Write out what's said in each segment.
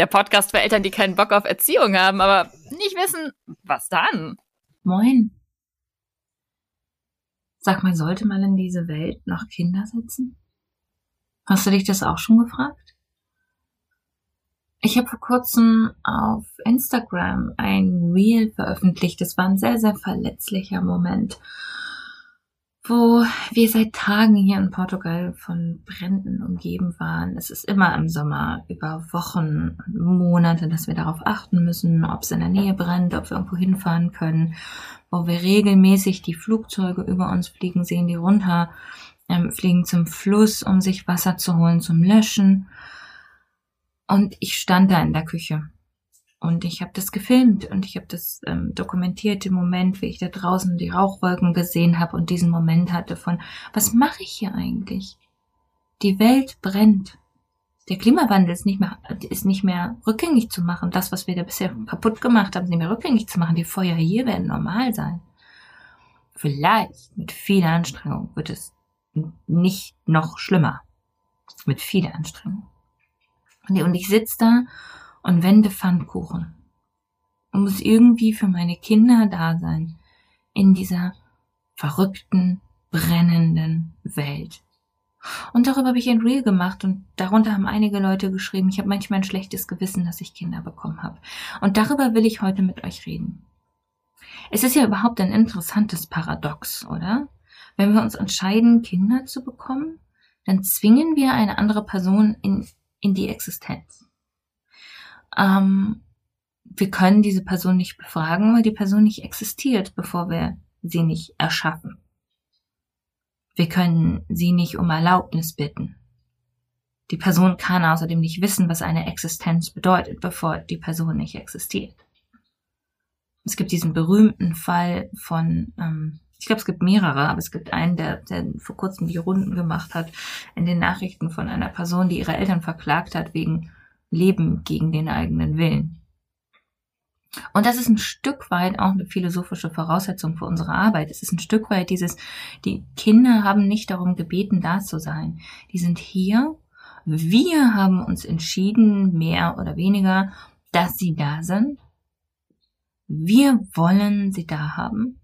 der Podcast für Eltern, die keinen Bock auf Erziehung haben, aber nicht wissen, was dann. Moin. Sag mal, sollte man in diese Welt noch Kinder setzen? Hast du dich das auch schon gefragt? Ich habe vor kurzem auf Instagram ein Reel veröffentlicht. Das war ein sehr, sehr verletzlicher Moment wo wir seit Tagen hier in Portugal von Bränden umgeben waren. Es ist immer im Sommer über Wochen und Monate, dass wir darauf achten müssen, ob es in der Nähe brennt, ob wir irgendwo hinfahren können, wo wir regelmäßig die Flugzeuge über uns fliegen sehen, die runter ähm, fliegen zum Fluss, um sich Wasser zu holen zum Löschen. Und ich stand da in der Küche und ich habe das gefilmt und ich habe das ähm, dokumentiert im Moment, wie ich da draußen die Rauchwolken gesehen habe und diesen Moment hatte von, was mache ich hier eigentlich? Die Welt brennt. Der Klimawandel ist nicht mehr, ist nicht mehr rückgängig zu machen. Das, was wir da bisher kaputt gemacht haben, ist nicht mehr rückgängig zu machen. Die Feuer hier werden normal sein. Vielleicht mit viel Anstrengung wird es nicht noch schlimmer. Mit viel Anstrengung. Und ich sitze da und wende Pfannkuchen. Und muss irgendwie für meine Kinder da sein in dieser verrückten, brennenden Welt. Und darüber habe ich ein Reel gemacht und darunter haben einige Leute geschrieben, ich habe manchmal ein schlechtes Gewissen, dass ich Kinder bekommen habe. Und darüber will ich heute mit euch reden. Es ist ja überhaupt ein interessantes Paradox, oder? Wenn wir uns entscheiden, Kinder zu bekommen, dann zwingen wir eine andere Person in, in die Existenz ähm, wir können diese Person nicht befragen, weil die Person nicht existiert, bevor wir sie nicht erschaffen. Wir können sie nicht um Erlaubnis bitten. Die Person kann außerdem nicht wissen, was eine Existenz bedeutet, bevor die Person nicht existiert. Es gibt diesen berühmten Fall von, ähm, ich glaube, es gibt mehrere, aber es gibt einen, der, der vor kurzem die Runden gemacht hat in den Nachrichten von einer Person, die ihre Eltern verklagt hat wegen Leben gegen den eigenen Willen. Und das ist ein Stück weit auch eine philosophische Voraussetzung für unsere Arbeit. Es ist ein Stück weit dieses, die Kinder haben nicht darum gebeten, da zu sein. Die sind hier. Wir haben uns entschieden, mehr oder weniger, dass sie da sind. Wir wollen sie da haben.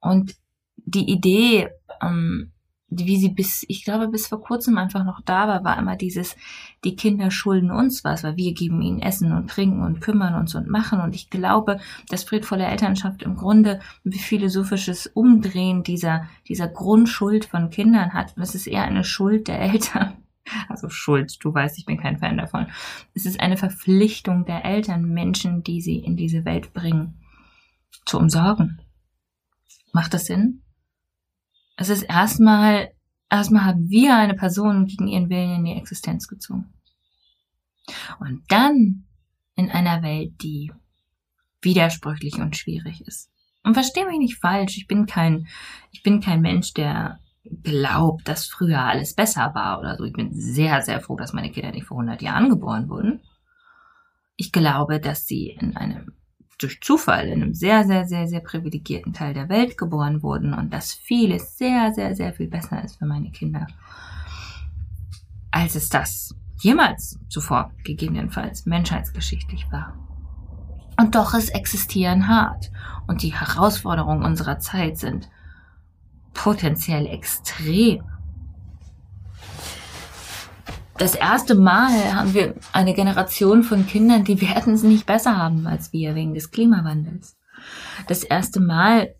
Und die Idee, ähm, wie sie bis, ich glaube, bis vor kurzem einfach noch da war, war immer dieses, die Kinder schulden uns was, weil wir geben ihnen Essen und Trinken und kümmern uns und machen. Und ich glaube, dass friedvolle Elternschaft im Grunde ein philosophisches Umdrehen dieser, dieser Grundschuld von Kindern hat. Und es ist eher eine Schuld der Eltern. Also Schuld, du weißt, ich bin kein Fan davon. Es ist eine Verpflichtung der Eltern, Menschen, die sie in diese Welt bringen, zu umsorgen. Macht das Sinn? Es ist erstmal, erstmal haben wir eine Person gegen ihren Willen in die Existenz gezogen. Und dann in einer Welt, die widersprüchlich und schwierig ist. Und verstehe mich nicht falsch, ich bin kein, ich bin kein Mensch, der glaubt, dass früher alles besser war oder so. Ich bin sehr, sehr froh, dass meine Kinder nicht vor 100 Jahren geboren wurden. Ich glaube, dass sie in einem, durch Zufall in einem sehr, sehr, sehr, sehr privilegierten Teil der Welt geboren wurden und dass vieles sehr, sehr, sehr viel besser ist für meine Kinder, als es das jemals zuvor gegebenenfalls menschheitsgeschichtlich war. Und doch es existieren hart und die Herausforderungen unserer Zeit sind potenziell extrem. Das erste Mal haben wir eine Generation von Kindern, die werden es nicht besser haben als wir wegen des Klimawandels. Das erste Mal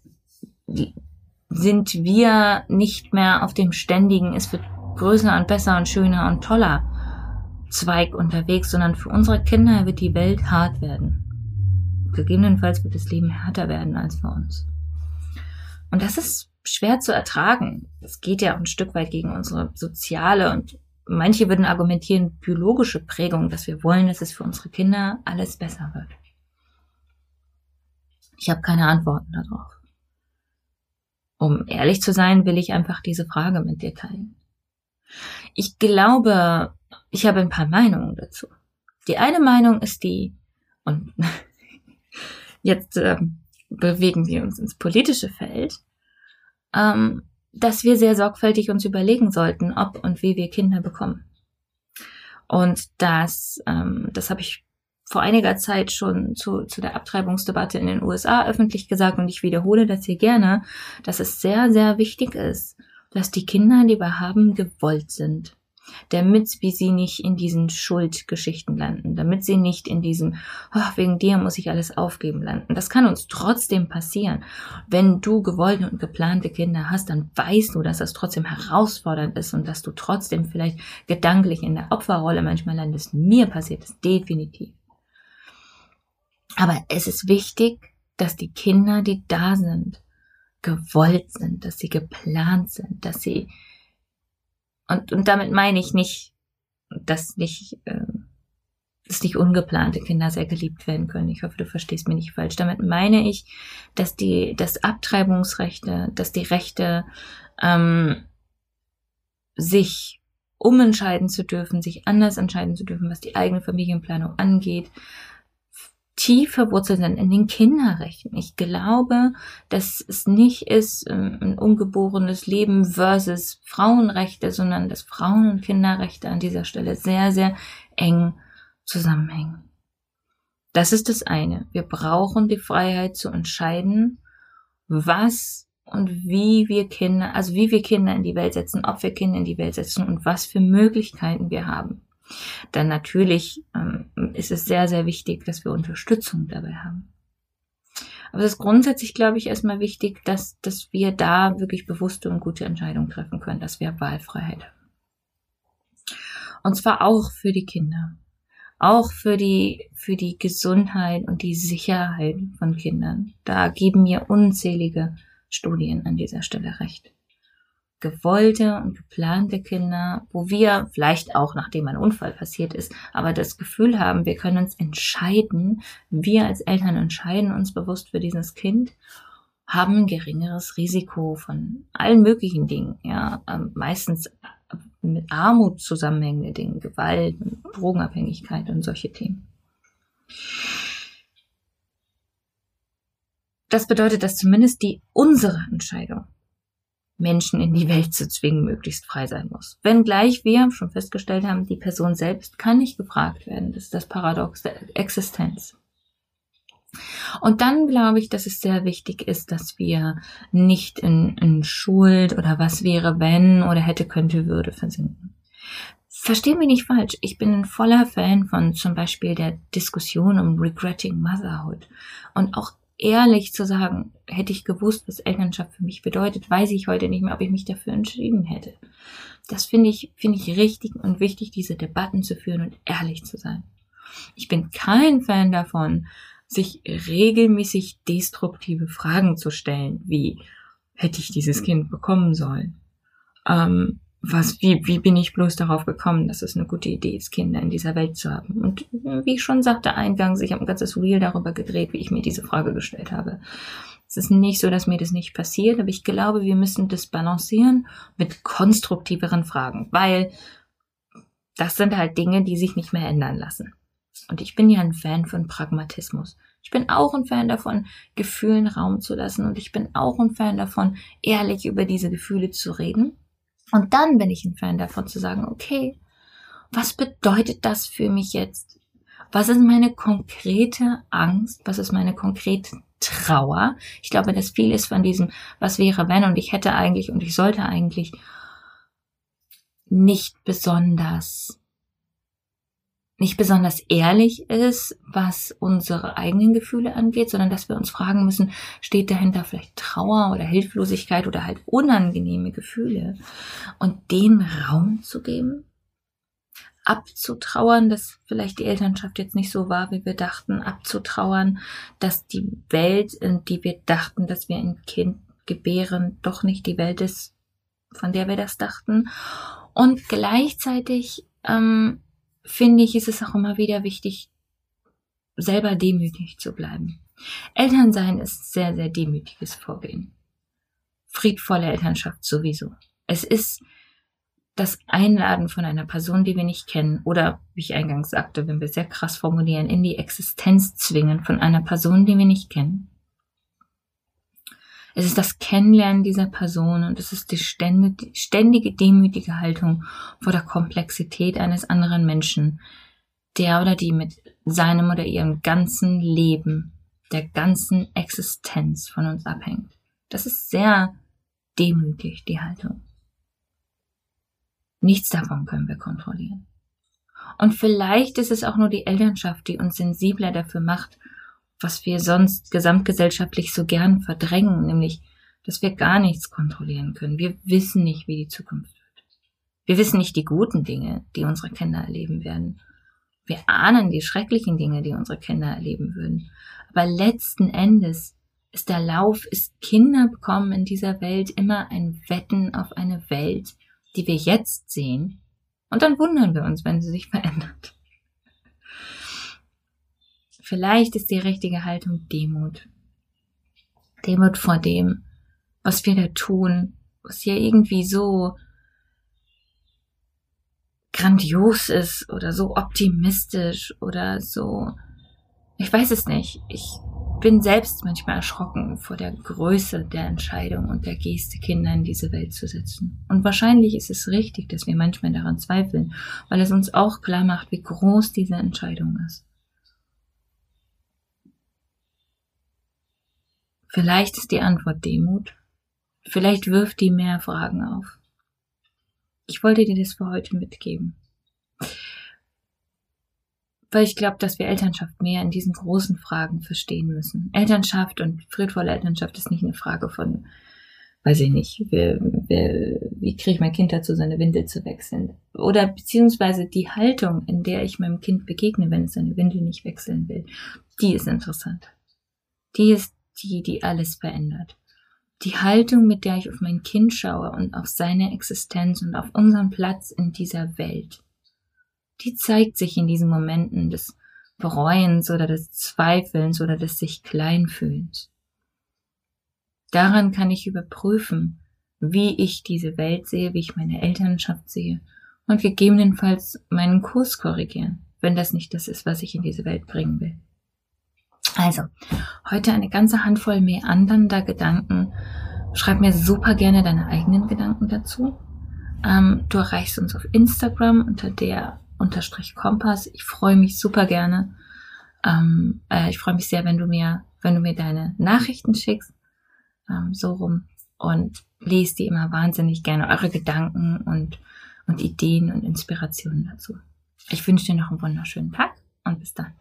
sind wir nicht mehr auf dem ständigen, es wird größer und besser und schöner und toller Zweig unterwegs, sondern für unsere Kinder wird die Welt hart werden. Gegebenenfalls wird das Leben härter werden als für uns. Und das ist schwer zu ertragen. Es geht ja auch ein Stück weit gegen unsere soziale und manche würden argumentieren biologische Prägung, dass wir wollen, dass es für unsere Kinder alles besser wird. Ich habe keine Antworten darauf. Um ehrlich zu sein, will ich einfach diese Frage mit dir teilen. Ich glaube, ich habe ein paar Meinungen dazu. Die eine Meinung ist die, und jetzt äh, bewegen wir uns ins politische Feld, ähm, dass wir sehr sorgfältig uns überlegen sollten, ob und wie wir Kinder bekommen. Und das, ähm, das habe ich vor einiger Zeit schon zu, zu der Abtreibungsdebatte in den USA öffentlich gesagt und ich wiederhole das hier gerne, dass es sehr, sehr wichtig ist, dass die Kinder, die wir haben, gewollt sind damit sie nicht in diesen Schuldgeschichten landen, damit sie nicht in diesem, oh, wegen dir muss ich alles aufgeben landen. Das kann uns trotzdem passieren. Wenn du gewollte und geplante Kinder hast, dann weißt du, dass das trotzdem herausfordernd ist und dass du trotzdem vielleicht gedanklich in der Opferrolle manchmal landest. Mir passiert es definitiv. Aber es ist wichtig, dass die Kinder, die da sind, gewollt sind, dass sie geplant sind, dass sie und, und damit meine ich nicht, dass nicht, äh, dass nicht ungeplante Kinder sehr geliebt werden können. Ich hoffe, du verstehst mich nicht falsch. Damit meine ich, dass die, dass Abtreibungsrechte, dass die Rechte, ähm, sich umentscheiden zu dürfen, sich anders entscheiden zu dürfen, was die eigene Familienplanung angeht, tief verwurzelt sind in den Kinderrechten. Ich glaube, dass es nicht ist ähm, ein ungeborenes Leben versus Frauenrechte, sondern dass Frauen- und Kinderrechte an dieser Stelle sehr, sehr eng zusammenhängen. Das ist das eine. Wir brauchen die Freiheit zu entscheiden, was und wie wir Kinder, also wie wir Kinder in die Welt setzen, ob wir Kinder in die Welt setzen und was für Möglichkeiten wir haben. Dann natürlich ähm, ist es sehr, sehr wichtig, dass wir Unterstützung dabei haben. Aber es ist grundsätzlich, glaube ich, erstmal wichtig, dass, dass wir da wirklich bewusste und gute Entscheidungen treffen können, dass wir Wahlfreiheit haben. Und zwar auch für die Kinder. Auch für die, für die Gesundheit und die Sicherheit von Kindern. Da geben mir unzählige Studien an dieser Stelle recht gewollte und geplante Kinder, wo wir vielleicht auch nachdem ein Unfall passiert ist, aber das Gefühl haben, wir können uns entscheiden, wir als Eltern entscheiden uns bewusst für dieses Kind, haben ein geringeres Risiko von allen möglichen Dingen, ja, ähm, meistens mit Armut zusammenhängende Dinge, Gewalt, Drogenabhängigkeit und solche Themen. Das bedeutet, dass zumindest die unsere Entscheidung Menschen in die Welt zu zwingen, möglichst frei sein muss. Wenngleich wir schon festgestellt haben, die Person selbst kann nicht gefragt werden. Das ist das Paradox der Existenz. Und dann glaube ich, dass es sehr wichtig ist, dass wir nicht in, in Schuld oder was wäre, wenn oder hätte, könnte, würde versinken. Versteh mich nicht falsch. Ich bin ein voller Fan von zum Beispiel der Diskussion um Regretting Motherhood und auch ehrlich zu sagen, hätte ich gewusst, was Elternschaft für mich bedeutet, weiß ich heute nicht mehr, ob ich mich dafür entschieden hätte. Das finde ich, finde ich richtig und wichtig, diese Debatten zu führen und ehrlich zu sein. Ich bin kein Fan davon, sich regelmäßig destruktive Fragen zu stellen, wie hätte ich dieses Kind bekommen sollen? Ähm, was, wie, wie bin ich bloß darauf gekommen, dass es eine gute Idee ist, Kinder in dieser Welt zu haben? Und wie ich schon sagte eingangs, ich habe ein ganzes Reel darüber gedreht, wie ich mir diese Frage gestellt habe. Es ist nicht so, dass mir das nicht passiert, aber ich glaube, wir müssen das balancieren mit konstruktiveren Fragen, weil das sind halt Dinge, die sich nicht mehr ändern lassen. Und ich bin ja ein Fan von Pragmatismus. Ich bin auch ein Fan davon, Gefühlen Raum zu lassen. Und ich bin auch ein Fan davon, ehrlich über diese Gefühle zu reden. Und dann bin ich ein Fan davon zu sagen, okay, was bedeutet das für mich jetzt? Was ist meine konkrete Angst? Was ist meine konkrete Trauer? Ich glaube, dass vieles von diesem, was wäre wenn und ich hätte eigentlich und ich sollte eigentlich nicht besonders nicht besonders ehrlich ist, was unsere eigenen Gefühle angeht, sondern dass wir uns fragen müssen, steht dahinter vielleicht Trauer oder Hilflosigkeit oder halt unangenehme Gefühle? Und den Raum zu geben, abzutrauern, dass vielleicht die Elternschaft jetzt nicht so war, wie wir dachten, abzutrauern, dass die Welt, in die wir dachten, dass wir ein Kind gebären, doch nicht die Welt ist, von der wir das dachten. Und gleichzeitig ähm, finde ich, ist es auch immer wieder wichtig, selber demütig zu bleiben. Elternsein ist sehr, sehr demütiges Vorgehen. Friedvolle Elternschaft sowieso. Es ist das Einladen von einer Person, die wir nicht kennen, oder wie ich eingangs sagte, wenn wir sehr krass formulieren, in die Existenz zwingen von einer Person, die wir nicht kennen. Es ist das Kennenlernen dieser Person und es ist die ständige, demütige Haltung vor der Komplexität eines anderen Menschen, der oder die mit seinem oder ihrem ganzen Leben, der ganzen Existenz von uns abhängt. Das ist sehr demütig, die Haltung. Nichts davon können wir kontrollieren. Und vielleicht ist es auch nur die Elternschaft, die uns sensibler dafür macht, was wir sonst gesamtgesellschaftlich so gern verdrängen, nämlich, dass wir gar nichts kontrollieren können. Wir wissen nicht, wie die Zukunft wird. Wir wissen nicht die guten Dinge, die unsere Kinder erleben werden. Wir ahnen die schrecklichen Dinge, die unsere Kinder erleben würden. Aber letzten Endes ist der Lauf, ist Kinder bekommen in dieser Welt immer ein Wetten auf eine Welt, die wir jetzt sehen. Und dann wundern wir uns, wenn sie sich verändert. Vielleicht ist die richtige Haltung Demut. Demut vor dem, was wir da tun, was ja irgendwie so grandios ist oder so optimistisch oder so. Ich weiß es nicht. Ich bin selbst manchmal erschrocken vor der Größe der Entscheidung und der Geste, Kinder in diese Welt zu setzen. Und wahrscheinlich ist es richtig, dass wir manchmal daran zweifeln, weil es uns auch klar macht, wie groß diese Entscheidung ist. Vielleicht ist die Antwort Demut. Vielleicht wirft die mehr Fragen auf. Ich wollte dir das für heute mitgeben. Weil ich glaube, dass wir Elternschaft mehr in diesen großen Fragen verstehen müssen. Elternschaft und friedvolle Elternschaft ist nicht eine Frage von, weiß ich nicht, wer, wer, wie kriege ich mein Kind dazu, seine Windel zu wechseln? Oder beziehungsweise die Haltung, in der ich meinem Kind begegne, wenn es seine Windel nicht wechseln will, die ist interessant. Die ist die, die alles verändert. Die Haltung, mit der ich auf mein Kind schaue und auf seine Existenz und auf unseren Platz in dieser Welt, die zeigt sich in diesen Momenten des Bereuens oder des Zweifelns oder des sich Kleinfühlens. Daran kann ich überprüfen, wie ich diese Welt sehe, wie ich meine Elternschaft sehe und gegebenenfalls meinen Kurs korrigieren, wenn das nicht das ist, was ich in diese Welt bringen will. Also, heute eine ganze Handvoll meandernder Gedanken. Schreib mir super gerne deine eigenen Gedanken dazu. Ähm, du erreichst uns auf Instagram unter der unterstrich Kompass. Ich freue mich super gerne. Ähm, äh, ich freue mich sehr, wenn du mir, wenn du mir deine Nachrichten schickst. Ähm, so rum. Und lese die immer wahnsinnig gerne eure Gedanken und, und Ideen und Inspirationen dazu. Ich wünsche dir noch einen wunderschönen Tag und bis dann.